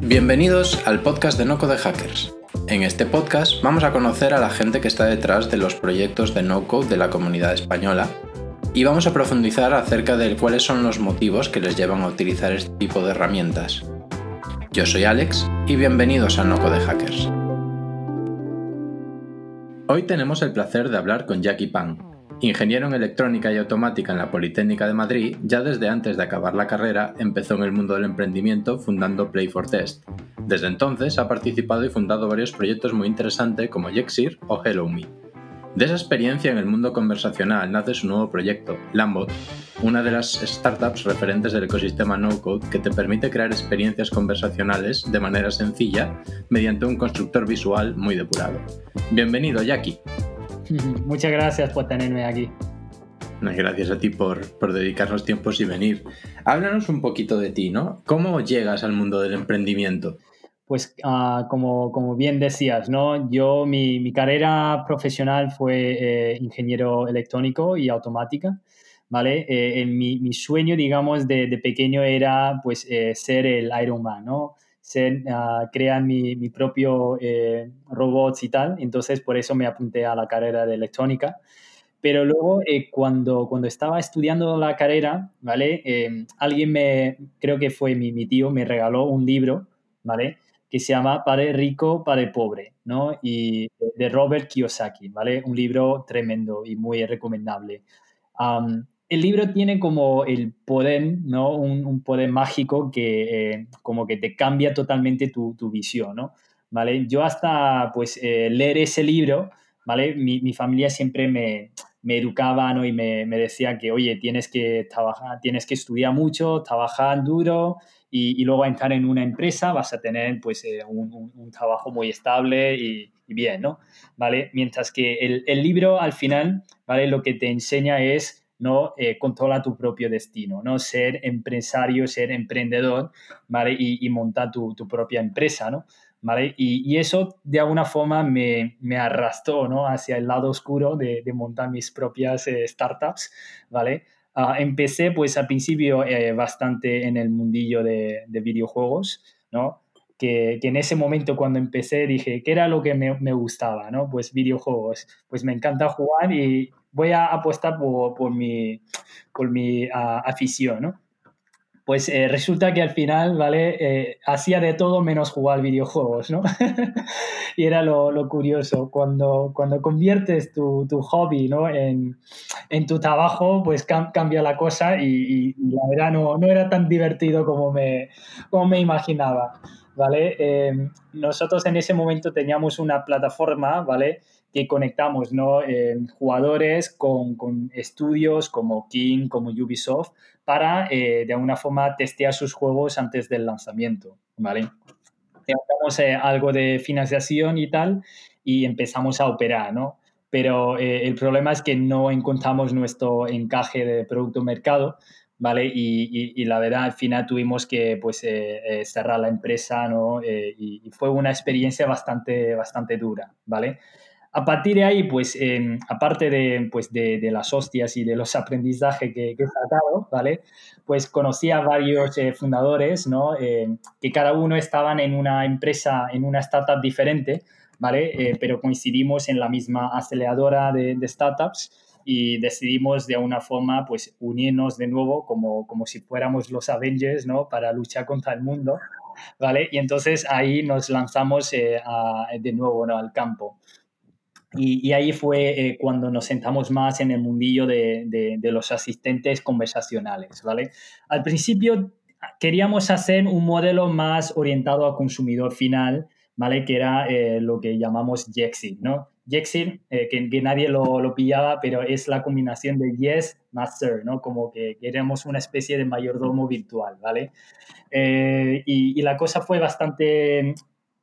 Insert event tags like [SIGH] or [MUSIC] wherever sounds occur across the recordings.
Bienvenidos al podcast de Noco de Hackers. En este podcast vamos a conocer a la gente que está detrás de los proyectos de no code de la comunidad española y vamos a profundizar acerca de cuáles son los motivos que les llevan a utilizar este tipo de herramientas. Yo soy Alex y bienvenidos a Noco de Hackers. Hoy tenemos el placer de hablar con Jackie Pan, Ingeniero en electrónica y automática en la Politécnica de Madrid, ya desde antes de acabar la carrera empezó en el mundo del emprendimiento fundando Play for Test. Desde entonces ha participado y fundado varios proyectos muy interesantes como Jexir o Hello Me. De esa experiencia en el mundo conversacional nace su nuevo proyecto, Lambot, una de las startups referentes del ecosistema no-code que te permite crear experiencias conversacionales de manera sencilla mediante un constructor visual muy depurado. Bienvenido, Jackie. [LAUGHS] Muchas gracias por tenerme aquí. Gracias a ti por, por, dedicarnos tiempos y venir. Háblanos un poquito de ti, ¿no? ¿Cómo llegas al mundo del emprendimiento? Pues uh, como, como, bien decías, ¿no? Yo, mi, mi carrera profesional fue eh, ingeniero electrónico y automática, ¿vale? Eh, mi, mi, sueño, digamos, de, de, pequeño era, pues, eh, ser el Iron Man, ¿no? Uh, crean mi, mi propio eh, robots y tal. Entonces, por eso me apunté a la carrera de electrónica. Pero luego, eh, cuando, cuando estaba estudiando la carrera, ¿vale? Em, alguien me, creo que fue mi, mi, tío, me regaló un libro, ¿vale? Que se llama Padre Rico, Padre Pobre, ¿no? Y de Robert Kiyosaki, ¿vale? Un libro tremendo y muy recomendable. El libro tiene como el poder, ¿no? Un, poder mágico que eh, como que te cambia totalmente tu, visión, ¿no? ¿Vale? Yo hasta, pues, eh, leer ese libro, ¿vale? Mi, familia siempre me, me educaba, ¿no? Y me, decía que, oye, tienes que trabajar, tienes que estudiar mucho, trabajar duro y, luego entrar en una empresa vas a tener, pues, eh, un, trabajo muy estable y, bien, ¿no? ¿Vale? Mientras que el, el libro, al final, ¿vale? Lo que te enseña es ¿no? Eh, controla tu propio destino, ¿no? Ser empresario, ser emprendedor, ¿vale? Y, montar tu, propia empresa, ¿no? ¿Vale? Y, eso de alguna forma me, arrastró, ¿no? Hacia el lado oscuro de, montar mis propias eh, startups, ¿vale? Ah, empecé, pues, al principio eh, bastante en el mundillo de, videojuegos, ¿no? Que, en ese momento cuando empecé dije, ¿qué era lo que me, me, gustaba? ¿no? Pues videojuegos. Pues me encanta jugar y, voy a apostar por, por mi, por mi ah, afición, ¿no? Pues eh, resulta que al final, ¿vale? Eh, hacía de todo menos jugar videojuegos, ¿no? [LAUGHS] y era lo, lo, curioso. Cuando, cuando conviertes tu, tu hobby, ¿no? En, en, tu trabajo, pues cambia la cosa y, la verdad no, no, era tan divertido como me, como me imaginaba, ¿vale? Eh, nosotros en ese momento teníamos una plataforma, ¿vale? que conectamos ¿no? jugadores con, con, estudios como King, como Ubisoft, para eh, de alguna forma testear sus juegos antes del lanzamiento. ¿vale? Teníamos eh, algo de financiación y tal y empezamos a operar, ¿no? Pero eh, el problema es que no encontramos nuestro encaje de producto-mercado, ¿vale? Y, y, la verdad, al final tuvimos que pues, cerrar la empresa, ¿no? y, y, fue una experiencia bastante, bastante dura, ¿vale? a partir de ahí, pues, em, aparte de, pues, de, las hostias y de los [LAUGHS] aprendizajes que, he sacado, ¿vale? Pues conocí a varios eh, fundadores, ¿no? Em, que cada uno estaban en una empresa, en una startup diferente, ¿vale? Eh, pero coincidimos en la misma aceleradora de, startups y decidimos de alguna forma, pues, unirnos de nuevo como, como si fuéramos los Avengers, ¿no? Para luchar contra el mundo, ¿vale? Y entonces ahí nos lanzamos eh, de nuevo. Al campo. Y, ahí fue eh, cuando nos sentamos más en el mundillo de, de, los asistentes conversacionales, ¿vale? Al principio queríamos hacer un modelo más orientado al consumidor final, ¿vale? Que era eh, lo que llamamos Jexit, ¿no? Jexit, eh, que, nadie lo, pillaba, pero es la combinación de Yes Master, ¿no? Como que queríamos una especie de mayordomo virtual, ¿vale? y, y, la cosa fue bastante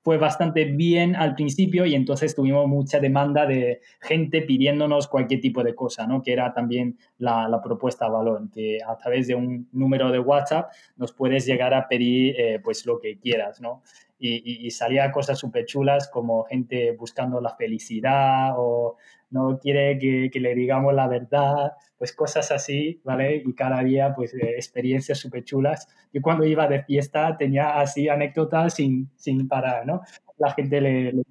fue bastante bien al principio y entonces tuvimos mucha demanda de gente pidiéndonos cualquier tipo de cosa, ¿no? Que era también la, la propuesta valor, que a través de un número de WhatsApp nos puedes llegar a pedir eh, pues lo que quieras, ¿no? y, salía cosas súper chulas como gente buscando la felicidad o no quiere que, le digamos la verdad, pues cosas así, ¿vale? Y cada día, pues eh, experiencias súper chulas. Yo cuando iba de fiesta tenía así anécdotas sin, sin parar, ¿no? La gente le, le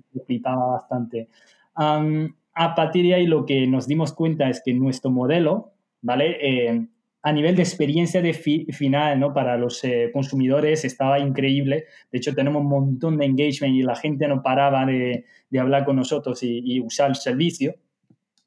bastante. a partir de ahí lo que nos dimos cuenta es que nuestro modelo, ¿vale? Eh, a nivel de experiencia de final ¿no? para los eh, consumidores estaba increíble. De hecho, tenemos un montón de engagement y la gente no paraba de, de hablar con nosotros y, usar el servicio.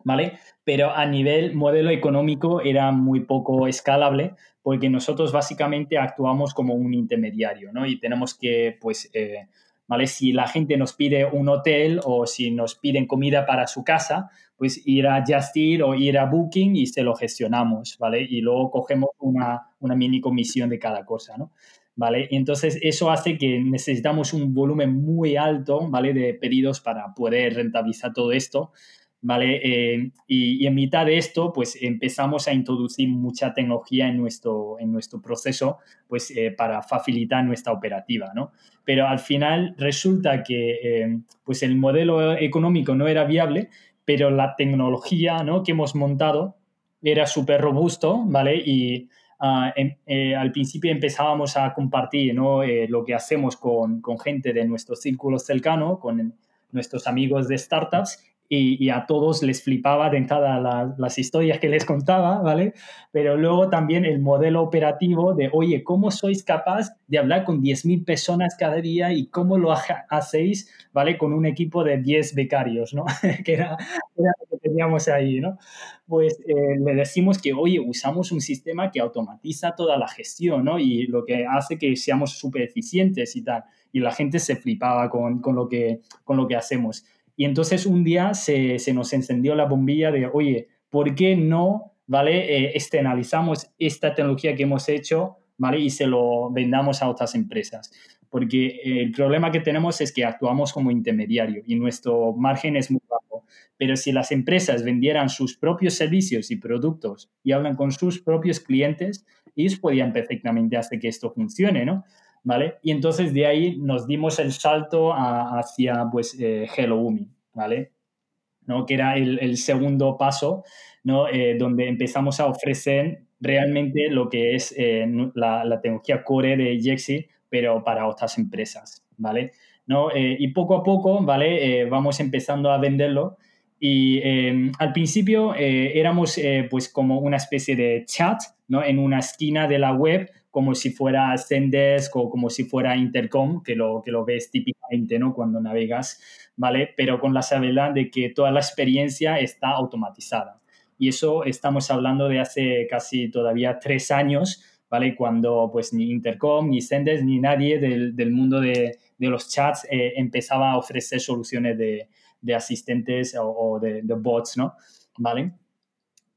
¿Vale? Pero a nivel modelo económico era muy poco escalable porque nosotros básicamente actuamos como un intermediario, ¿no? Y tenemos que, pues, eh, ¿vale? Si la gente nos pide un hotel o si nos piden comida para su casa, pues ir a Just Eat o ir a Booking y se lo gestionamos, ¿vale? Y luego cogemos una, mini comisión de cada cosa, ¿no? ¿Vale? Entonces eso hace que necesitamos un volumen muy alto, ¿vale? De pedidos para poder rentabilizar todo esto, ¿vale? Eh, y, en mitad de esto, pues empezamos a introducir mucha tecnología en nuestro, en nuestro proceso, pues eh, para facilitar nuestra operativa, ¿no? Pero al final resulta que, eh, pues el modelo económico no era viable, pero la tecnología, ¿no? Que hemos montado era súper robusto, ¿vale? Y ah, em, al principio empezábamos a compartir, ¿no? lo que hacemos con, con gente de nuestro círculo cercano, con nuestros amigos de startups y, a todos les flipaba de entrada las historias que les contaba, ¿vale? Pero luego también el modelo operativo de, oye, ¿cómo sois capaz de hablar con 10.000 personas cada día y cómo lo hacéis, ¿vale? Con un equipo de 10 becarios, ¿no? [LAUGHS] que era, lo que teníamos ahí, ¿no? Pues eh, le decimos que, oye, usamos un sistema que automatiza toda la gestión, ¿no? Y lo que hace que seamos súper eficientes y tal. Y la gente se flipaba con, con, lo, que, con lo que hacemos. Y entonces un día se, se nos encendió la bombilla de, oye, ¿por qué no, ¿vale? Eh, externalizamos esta tecnología que hemos hecho, ¿vale? Y se lo vendamos a otras empresas. Porque el problema que tenemos es que actuamos como intermediario y nuestro margen es muy bajo. Pero si las empresas vendieran sus propios servicios y productos y hablan con sus propios clientes, ellos podían perfectamente hacer que esto funcione, ¿no? ¿Vale? Y entonces de ahí nos dimos el salto hacia, pues, eh, Hello Umi, ¿vale? ¿No? Que era el, segundo paso, ¿no? Eh, donde empezamos a ofrecer realmente lo que es eh, la, tecnología core de Jexi, pero para otras empresas, ¿vale? ¿No? y poco a poco, ¿vale? vamos empezando a venderlo y al principio éramos pues como una especie de chat, ¿no? En una esquina de la web como si fuera Zendesk o como si fuera Intercom, que lo, que lo ves típicamente ¿no? cuando navegas, ¿vale? Pero con la salvedad de que toda la experiencia está automatizada. Y eso estamos hablando de hace casi todavía tres años, ¿vale? Cuando pues ni Intercom, ni Zendesk, ni nadie del, del mundo de, de, los chats eh, empezaba a ofrecer soluciones de, de asistentes o, o de, de, bots, ¿no? ¿Vale?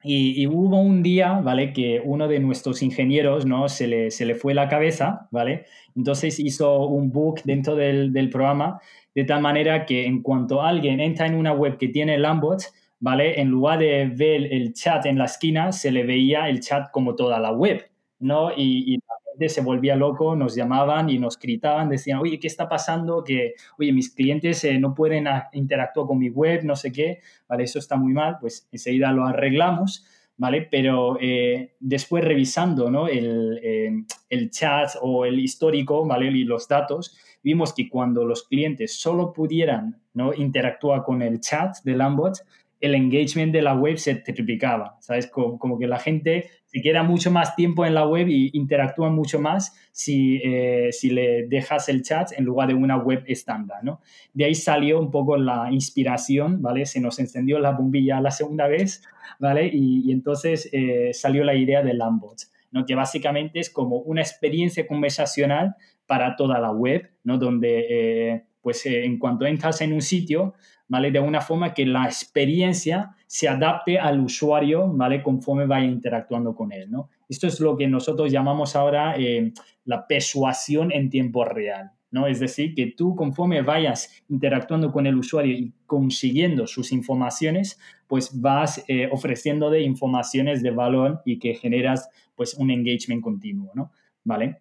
Y, hubo un día, ¿vale? Que uno de nuestros ingenieros, ¿no? Se le, se le fue la cabeza, ¿vale? Entonces hizo un bug dentro del, del, programa de tal manera que en cuanto alguien entra en una web que tiene Lambot, ¿vale? En lugar de ver el chat en la esquina, se le veía el chat como toda la web, ¿no? Y, y se volvía loco, nos llamaban y nos gritaban, decían, oye, ¿qué está pasando? Que, oye, mis clientes eh, no pueden interactuar con mi web, no sé qué, ¿vale? Eso está muy mal, pues enseguida lo arreglamos, ¿vale? Pero eh, después revisando, ¿no? El, eh, el, chat o el histórico, ¿vale? Y los datos, vimos que cuando los clientes solo pudieran, ¿no? Interactuar con el chat de Lambot, el engagement de la web se triplicaba, ¿sabes? Como, que la gente se queda mucho más tiempo en la web y interactúa mucho más si, eh, si le dejas el chat en lugar de una web estándar, ¿no? De ahí salió un poco la inspiración, ¿vale? Se nos encendió la bombilla la segunda vez, ¿vale? Y, entonces eh, salió la idea de Lambots, ¿no? Que básicamente es como una experiencia conversacional para toda la web, ¿no? Donde, eh, pues, en cuanto entras en un sitio, ¿vale? De una forma que la experiencia se adapte al usuario, ¿vale? Conforme vaya interactuando con él, ¿no? Esto es lo que nosotros llamamos ahora eh, la persuasión en tiempo real, ¿no? Es decir, que tú conforme vayas interactuando con el usuario y consiguiendo sus informaciones, pues vas eh, ofreciendo informaciones de valor y que generas pues un engagement continuo, ¿no? ¿Vale?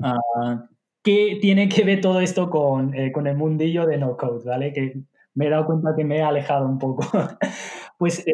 Uh, ¿qué tiene que ver todo esto con, eh, con el mundillo de no code, ¿vale? Que me he dado cuenta que me he alejado un poco. [LAUGHS] pues eh,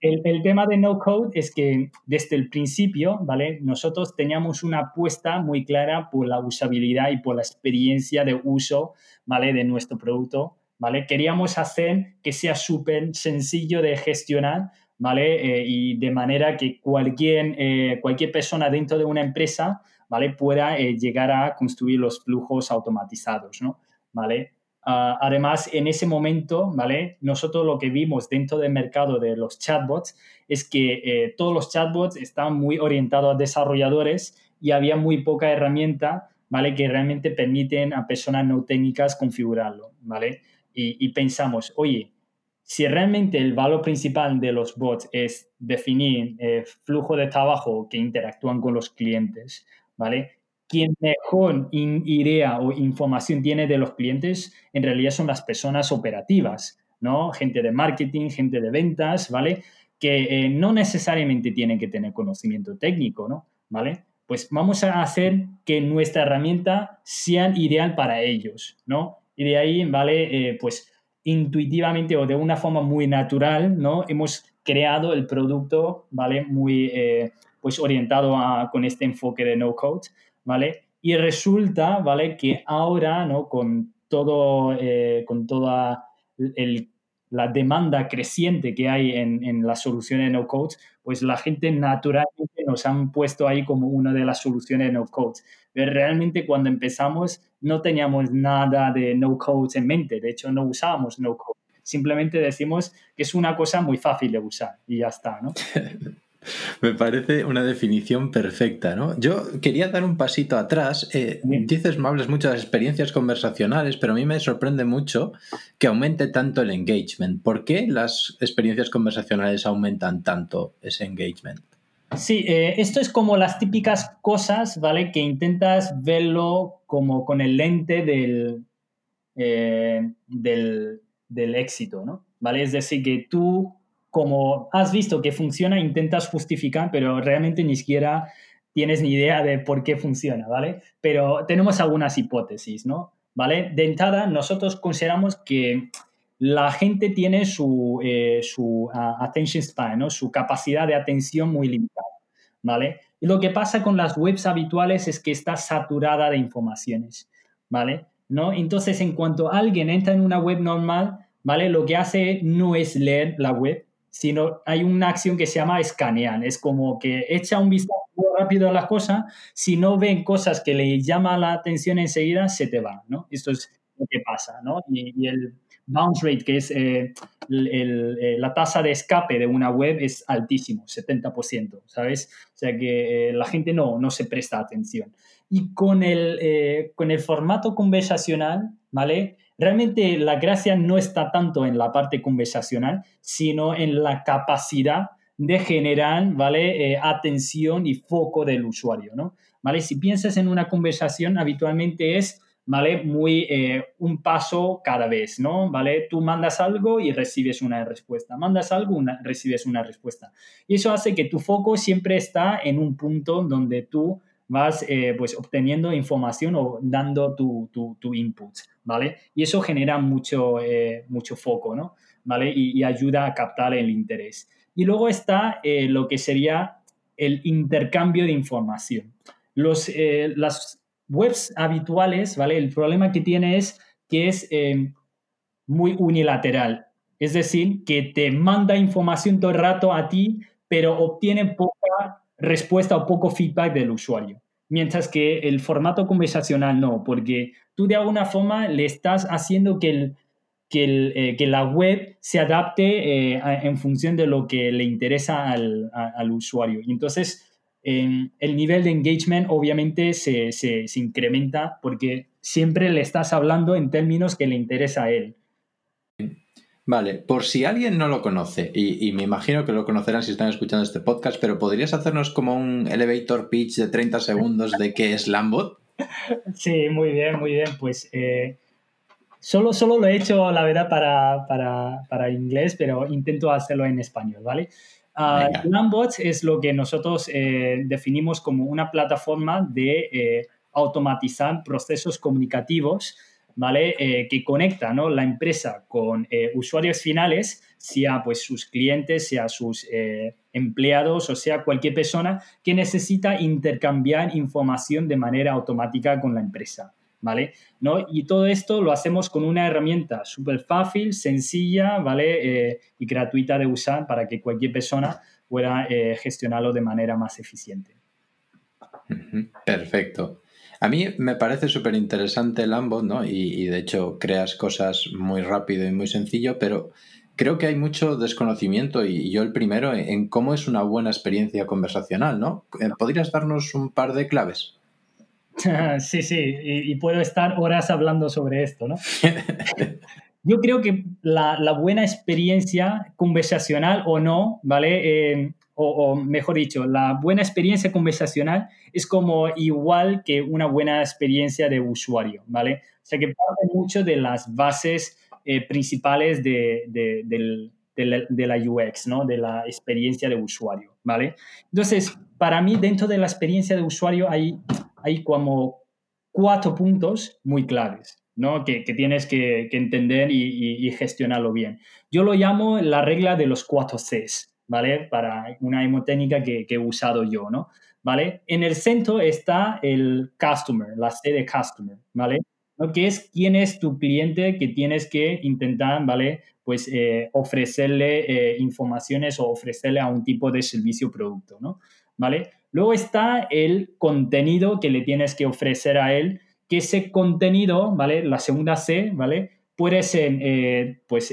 el, tema de no code es que desde el principio, ¿vale? Nosotros teníamos una apuesta muy clara por la usabilidad y por la experiencia de uso, ¿vale? De nuestro producto, ¿vale? Queríamos hacer que sea súper sencillo de gestionar, ¿vale? Eh, y de manera que cualquier, eh, cualquier persona dentro de una empresa, ¿vale? Pueda llegar a construir los flujos automatizados, ¿no? ¿Vale? Ah, además, en ese momento, ¿vale? Nosotros lo que vimos dentro del mercado de los chatbots es que todos los chatbots estaban muy orientados a desarrolladores y había muy poca herramienta, ¿vale? Que realmente permiten a personas no técnicas configurarlo, ¿vale? y, pensamos, oye, si realmente el valor principal de los bots es definir eh, flujo de trabajo que interactúan con los clientes, ¿vale? Quien mejor idea o información tiene de los clientes en realidad son las personas operativas, ¿no? Gente de marketing, gente de ventas, ¿vale? Que eh, no necesariamente tienen que tener conocimiento técnico, ¿no? ¿Vale? Pues vamos a hacer que nuestra herramienta sea ideal para ellos, ¿no? Y de ahí, ¿vale? Eh, pues intuitivamente o de una forma muy natural, ¿no? Hemos creado el producto, ¿vale? Muy, eh, pues orientado a, con este enfoque de no code, ¿vale? Y resulta, ¿vale? Que ahora, ¿no? Con todo, eh, con toda el la demanda creciente que hay en, en las soluciones no code, pues la gente naturalmente nos han puesto ahí como una de las soluciones no code. Pero realmente cuando empezamos no teníamos nada de no code en mente, de hecho no usábamos no code. Simplemente decimos que es una cosa muy fácil de usar y ya está, ¿no? [LAUGHS] [LAUGHS] Me parece una definición perfecta, ¿no? Yo quería dar un pasito atrás. Eh, dices, me hablas mucho de las experiencias conversacionales, pero a mí me sorprende mucho que aumente tanto el engagement. ¿Por qué las experiencias conversacionales aumentan tanto ese engagement? Sí, eh, esto es como las típicas cosas, ¿vale? Que intentas verlo como con el lente del, eh, del, del éxito, ¿no? ¿Vale? Es decir, que tú como has visto que funciona, intentas justificar, pero realmente ni siquiera tienes ni idea de por qué funciona, ¿vale? Pero tenemos algunas hipótesis, ¿no? ¿Vale? De entrada, nosotros consideramos que la gente tiene su, eh, su attention span, ¿no? Su capacidad de atención muy limitada, ¿vale? Y lo que pasa con las webs habituales es que está saturada de informaciones, ¿vale? ¿No? Entonces, en cuanto alguien entra en una web normal, ¿vale? Lo que hace no es leer la web, sino hay una acción que se llama escanear. Es como que echa un vistazo rápido a las cosas, si no ven cosas que le llaman la atención enseguida, se te van, ¿no? Esto es lo que pasa, ¿no? Y, el bounce rate, que es eh, eh, la tasa de escape de una web, es altísimo, 70%, ¿sabes? O sea que eh, la gente no, no se presta atención. Y con el, con el formato conversacional, ¿vale? realmente la gracia no está tanto en la parte conversacional, sino en la capacidad de generar, ¿vale? Eh, atención y foco del usuario, ¿no? ¿Vale? Si piensas en una conversación, habitualmente es, ¿vale? Muy eh, un paso cada vez, ¿no? ¿Vale? Tú mandas algo y recibes una respuesta. Mandas algo, una, recibes una respuesta. Y eso hace que tu foco siempre está en un punto donde tú vas eh, pues obteniendo información o dando tu, tu, input, ¿vale? Y eso genera mucho, eh, mucho foco, ¿no? ¿Vale? Y, ayuda a captar el interés. Y luego está eh, lo que sería el intercambio de información. Los, las webs habituales, ¿vale? El problema que tiene es que es muy unilateral. Es decir, que te manda información todo el rato a ti, pero obtiene poca respuesta o poco feedback del usuario. Mientras que el formato conversacional no, porque tú de alguna forma le estás haciendo que, el, que, eh, la web se adapte eh, en función de lo que le interesa al, usuario. Y entonces el nivel de engagement obviamente se, se incrementa porque siempre le estás hablando en términos que le interesa a él. Vale, por si alguien no lo conoce, y, me imagino que lo conocerán si están escuchando este podcast, pero ¿podrías hacernos como un elevator pitch de 30 segundos de qué es Lambot? [LAUGHS] Sí, muy bien, muy bien. Pues eh, solo, solo lo he hecho, la verdad, para, para, inglés, pero intento hacerlo en español, ¿vale? Uh, Lambot es lo que nosotros eh, definimos como una plataforma de eh, automatizar procesos comunicativos, ¿vale? Eh, que conectan ¿no? la empresa con eh, usuarios finales, sea pues sus clientes, sea sus eh, empleados o sea cualquier persona que necesita intercambiar información de manera automática con la empresa. ¿Vale? ¿No? Y todo esto lo hacemos con una herramienta súper fácil, sencilla, ¿vale? y gratuita de usar para que cualquier persona pueda gestionarlo de manera más eficiente. Perfecto. A mí me parece súper interesante el ambos, ¿no? Y, de hecho creas cosas muy rápido y muy sencillo, pero creo que hay mucho desconocimiento y yo el primero en cómo es una buena experiencia conversacional, ¿no? Eh, ¿Podrías darnos un par de claves? [LAUGHS] Sí, sí, y, puedo estar horas hablando sobre esto, ¿no? [LAUGHS] Yo creo que la, buena experiencia conversacional o no, ¿vale? Eh, o, mejor dicho, la buena experiencia conversacional es como igual que una buena experiencia de usuario, ¿vale? O sea que parte mucho de las bases eh, principales de, de, la, UX, ¿no? De la experiencia de usuario, ¿vale? Entonces, para mí, dentro de la experiencia de usuario hay, hay como cuatro puntos muy claves, ¿no? Que, tienes que, entender y, y, gestionarlo bien. Yo lo llamo la regla de los cuatro Cs. ¿Vale? Para una hemotécnica que, he usado yo, ¿no? ¿Vale? En el centro está el customer, la C de customer, ¿vale? ¿No? Que es quién es tu cliente que tienes que intentar, ¿vale? Pues eh, ofrecerle eh, informaciones o ofrecerle a un tipo de servicio o producto, ¿no? ¿Vale? Luego está el contenido que le tienes que ofrecer a él, que ese contenido, ¿vale? La segunda C, ¿vale? Puede ser, eh, pues,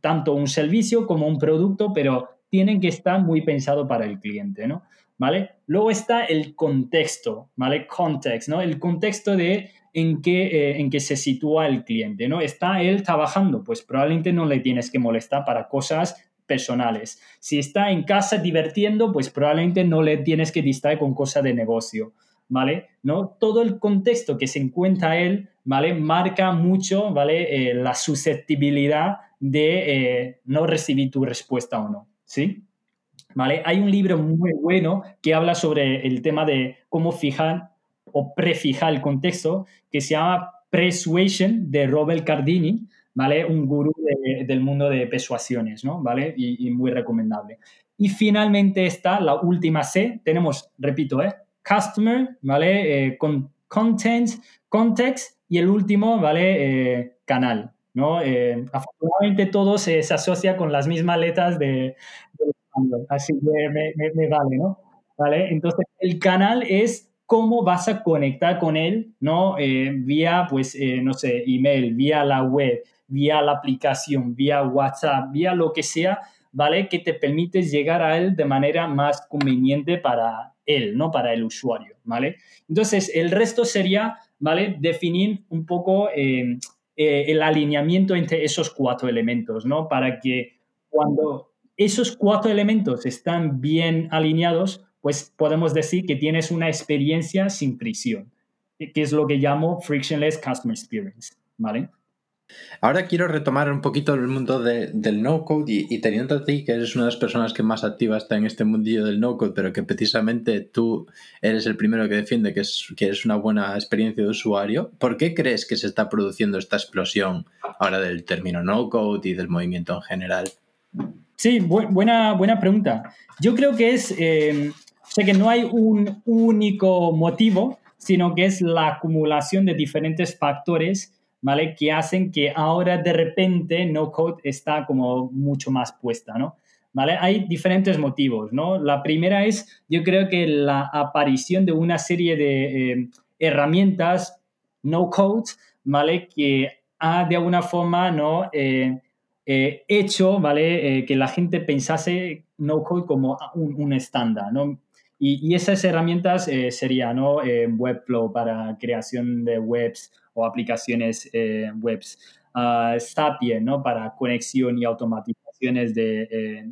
tanto un servicio como un producto, pero tienen que estar muy pensado para el cliente, ¿no? ¿Vale? Luego está el contexto, ¿vale? Context, ¿no? El contexto de en qué, eh, en qué se sitúa el cliente, ¿no? ¿Está él trabajando? Pues probablemente no le tienes que molestar para cosas personales. Si está en casa divirtiendo, pues probablemente no le tienes que distraer con cosas de negocio, ¿vale? ¿No? Todo el contexto que se encuentra él, ¿vale? Marca mucho, ¿vale? Eh, la susceptibilidad de eh, no recibir tu respuesta o no. ¿Sí? ¿Vale? Hay un libro muy bueno que habla sobre el tema de cómo fijar o prefijar el contexto, que se llama Persuasion de Robert Cardini, ¿vale? Un gurú del mundo de persuasiones, ¿no? ¿Vale? Y, muy recomendable. Y finalmente está la última C, tenemos, repito, ¿eh? Customer, ¿vale? Eh, con content, context y el último, ¿vale? Eh, canal, ¿no? Eh, afortunadamente todo se, asocia con las mismas letras de, así que me, vale, ¿no? ¿Vale? Entonces, el canal es cómo vas a conectar con él, ¿no? Eh, vía, pues, eh, no sé, email, vía la web, vía la aplicación, vía WhatsApp, vía lo que sea, ¿vale? Que te permite llegar a él de manera más conveniente para él, ¿no? Para el usuario, ¿vale? Entonces, el resto sería, ¿vale? Definir un poco eh, el alineamiento entre esos cuatro elementos, ¿no? Para que cuando esos cuatro elementos están bien alineados, pues podemos decir que tienes una experiencia sin fricción, que es lo que llamo frictionless customer experience, ¿vale? Ahora quiero retomar un poquito el mundo del no-code y, teniendo a ti, que eres una de las personas que más activa está en este mundillo del no-code, pero que precisamente tú eres el primero que defiende que es, que es una buena experiencia de usuario, ¿por qué crees que se está produciendo esta explosión ahora del término no-code y del movimiento en general? Sí, buena, buena pregunta. Yo creo que es, eh, que no hay un único motivo, sino que es la acumulación de diferentes factores ¿vale? Que hacen que ahora de repente no code está como mucho más puesta, ¿no? ¿Vale? Hay diferentes motivos, ¿no? La primera es, yo creo que la aparición de una serie de eh, herramientas no code, ¿vale? Que ha de alguna forma, ¿no? Eh, eh, hecho, ¿vale? que la gente pensase no code como un, estándar, ¿no? Y, esas herramientas serían, ¿no? Webflow para creación de webs o aplicaciones eh, webs. Uh, Zapier, ¿no? Para conexión y automatizaciones de, eh,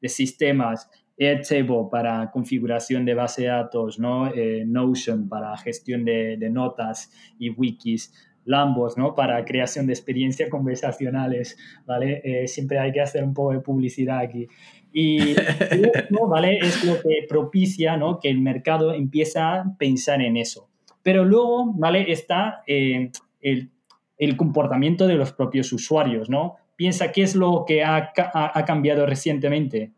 de, sistemas. Airtable para configuración de base de datos, ¿no? Eh, Notion para gestión de, de, notas y wikis. Lambos, ¿no? Para creación de experiencias conversacionales, ¿vale? siempre hay que hacer un poco de publicidad aquí. Y [LAUGHS] ¿vale? Es lo que propicia, ¿no? Que el mercado empieza a pensar en eso. Pero luego, ¿vale? Está el, el, comportamiento de los propios usuarios, ¿no? Piensa qué es lo que ha, ha, cambiado recientemente.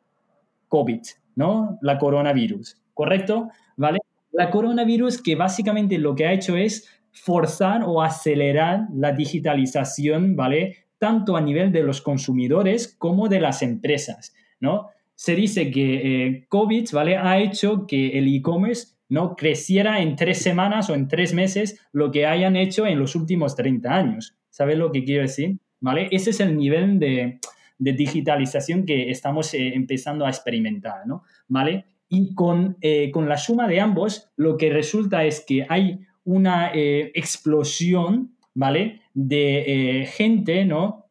COVID, ¿no? La coronavirus, ¿correcto? ¿Vale? La coronavirus que básicamente lo que ha hecho es forzar o acelerar la digitalización, ¿vale? Tanto a nivel de los consumidores como de las empresas, ¿no? Se dice que eh, COVID, ¿vale? Ha hecho que el e-commerce no creciera en tres semanas o en tres meses lo que hayan hecho en los últimos 30 años. ¿Sabes lo que quiero decir? ¿Vale? Ese es el nivel de, digitalización que estamos eh, empezando a experimentar, ¿no? ¿Vale? Y con, eh, con la suma de ambos, lo que resulta es que hay una eh, explosión, ¿vale? De gente, ¿no?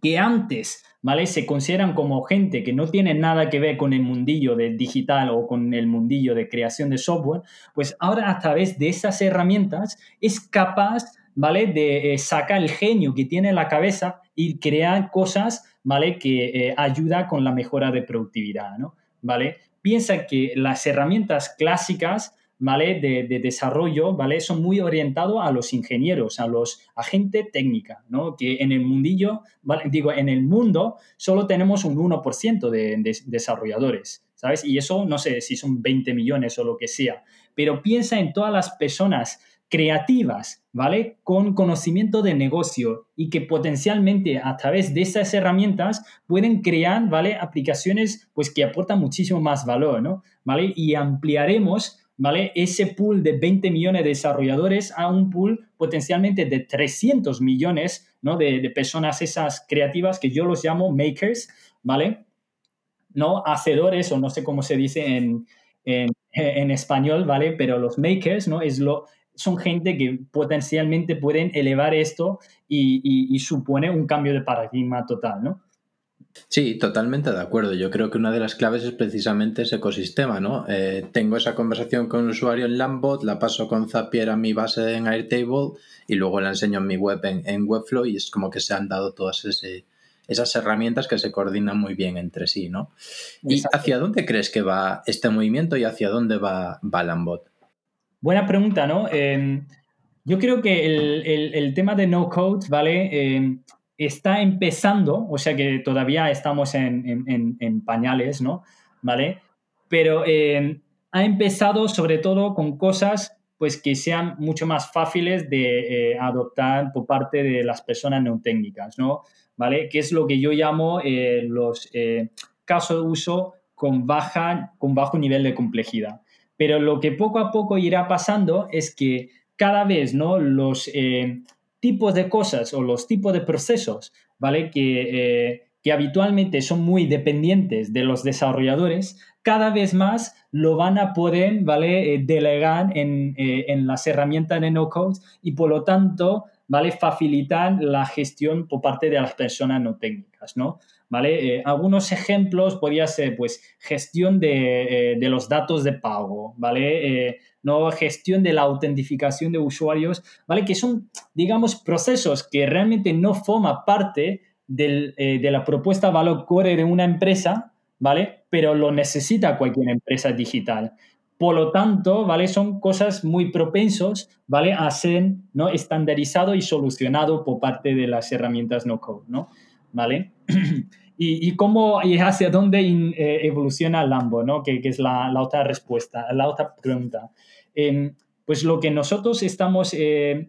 Que antes, ¿vale? Se consideran como gente que no tiene nada que ver con el mundillo de digital o con el mundillo de creación de software, pues ahora a través de esas herramientas es capaz, ¿vale? De eh, sacar el genio que tiene en la cabeza y crear cosas, ¿vale? Que ayuda con la mejora de productividad, ¿no? ¿Vale? Piensa que las herramientas clásicas, ¿vale? De, desarrollo, ¿vale? Son muy orientados a los ingenieros, a los agentes técnica, ¿no? Que en el mundillo, digo, en el mundo solo tenemos un 1% de, de, desarrolladores, ¿sabes? Y eso no sé si son 20 millones o lo que sea, pero piensa en todas las personas creativas, ¿vale? Con conocimiento de negocio y que potencialmente a través de esas herramientas pueden crear, ¿vale? Aplicaciones pues que aportan muchísimo más valor, ¿no? ¿Vale? Y ampliaremos ¿vale? Ese pool de 20 millones de desarrolladores a un pool potencialmente de 300 millones, ¿no? De, personas esas creativas que yo los llamo makers, ¿vale? No hacedores o no sé cómo se dice en, en, español, ¿vale? Pero los makers, ¿no? Es lo, son gente que potencialmente pueden elevar esto y, y supone un cambio de paradigma total, ¿no? Sí, totalmente de acuerdo. Yo creo que una de las claves es precisamente ese ecosistema, ¿no? Eh, tengo esa conversación con un usuario en Lambot, la paso con Zapier a mi base en Airtable y luego la enseño en mi web en, Webflow y es como que se han dado todas esas herramientas que se coordinan muy bien entre sí, ¿no? ¿Y hacia dónde crees que va este movimiento y hacia dónde va, va Lambot? Buena pregunta, ¿no? Em, yo creo que el, tema de no code, ¿vale? Em, está empezando, o sea que todavía estamos en, pañales, ¿no? ¿Vale? Pero eh, ha empezado sobre todo con cosas pues que sean mucho más fáciles de eh, adoptar por parte de las personas no técnicas, ¿no? ¿Vale? Que es lo que yo llamo eh, los casos de uso con, baja, con bajo nivel de complejidad. Pero lo que poco a poco irá pasando es que cada vez, ¿no? Los tipos de cosas o los tipos de procesos, ¿vale? Que, eh, que habitualmente son muy dependientes de los desarrolladores, cada vez más lo van a poder, ¿vale? Eh, delegar en, eh, en, las herramientas de no-code y por lo tanto, ¿vale? Facilitar la gestión por parte de las personas no técnicas, ¿no? ¿Vale? algunos ejemplos podría ser, pues, gestión de, de los datos de pago, ¿vale? ¿no? gestión de la autentificación de usuarios, ¿vale? Que son, digamos, procesos que realmente no forman parte eh, de la propuesta valor core de una empresa, ¿vale? Pero lo necesita cualquier empresa digital. Por lo tanto, ¿vale? Son cosas muy propensos, ¿vale? A ser ¿no? estandarizado y solucionado por parte de las herramientas no code, ¿no? ¿Vale? [CLEARS THROAT] y, cómo y hacia dónde eh, evoluciona Lambo, ¿no? Que, que es la, la, otra respuesta, la otra pregunta. Em, pues lo que nosotros estamos eh,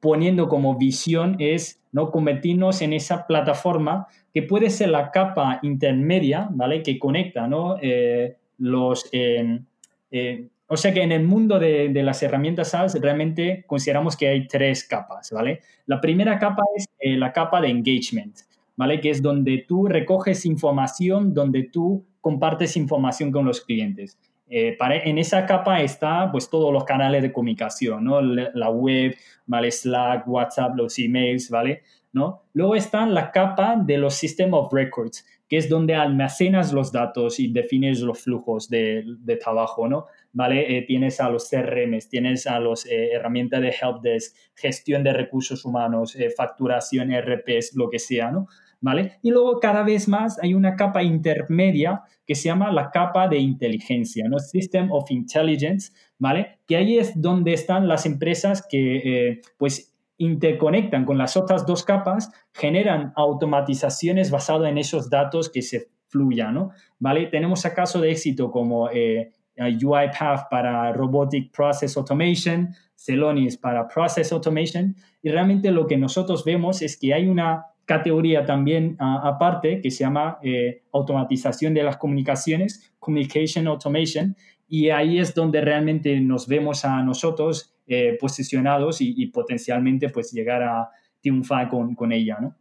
poniendo como visión es no convertirnos en esa plataforma que puede ser la capa intermedia, ¿vale? Que conecta, ¿no? Eh, los... Em, eh, o sea que en el mundo de, de, las herramientas SaaS realmente consideramos que hay tres capas, ¿vale? La primera capa es la capa de engagement, ¿vale? Que es donde tú recoges información, donde tú compartes información con los clientes. Eh, en esa capa está pues todos los canales de comunicación, ¿no? La web, ¿vale? Slack, WhatsApp, los emails, ¿vale? ¿No? Luego está la capa de los System of Records, que es donde almacenas los datos y defines los flujos de, trabajo, ¿no? ¿Vale? Eh, tienes a los CRMs, tienes a las eh, herramientas de helpdesk, gestión de recursos humanos, facturación, RPs, lo que sea, ¿no? ¿Vale? Y luego cada vez más hay una capa intermedia que se llama la capa de inteligencia, ¿no? System of Intelligence, ¿vale? Que ahí es donde están las empresas que, eh, pues, interconectan con las otras dos capas, generan automatizaciones basadas en esos datos que se fluyan, ¿no? ¿Vale? Tenemos casos de éxito como eh, UiPath para Robotic Process Automation, Celonis para Process Automation, y realmente lo que nosotros vemos es que hay una categoría también aparte que se llama eh, automatización de las comunicaciones, Communication Automation, y ahí es donde realmente nos vemos a nosotros eh, posicionados y, potencialmente pues llegar a triunfar con, con ella, ¿no?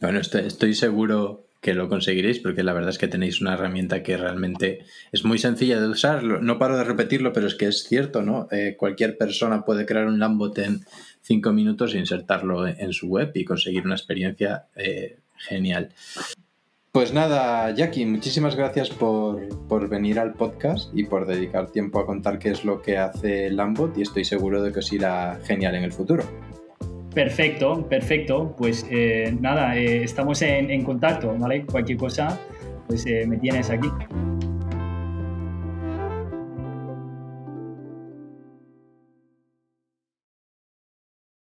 Bueno, estoy, seguro que lo conseguiréis porque la verdad es que tenéis una herramienta que realmente es muy sencilla de usar. No paro de repetirlo, pero es que es cierto, ¿no? Eh, cualquier persona puede crear un Lambot en cinco minutos e insertarlo en su web y conseguir una experiencia eh, genial. Pues nada, Jackie, muchísimas gracias por, venir al podcast y por dedicar tiempo a contar qué es lo que hace Lambot y estoy seguro de que os irá genial en el futuro. Perfecto, perfecto. Pues eh, nada, eh, estamos en, en, contacto, ¿vale? Cualquier cosa, pues me tienes aquí.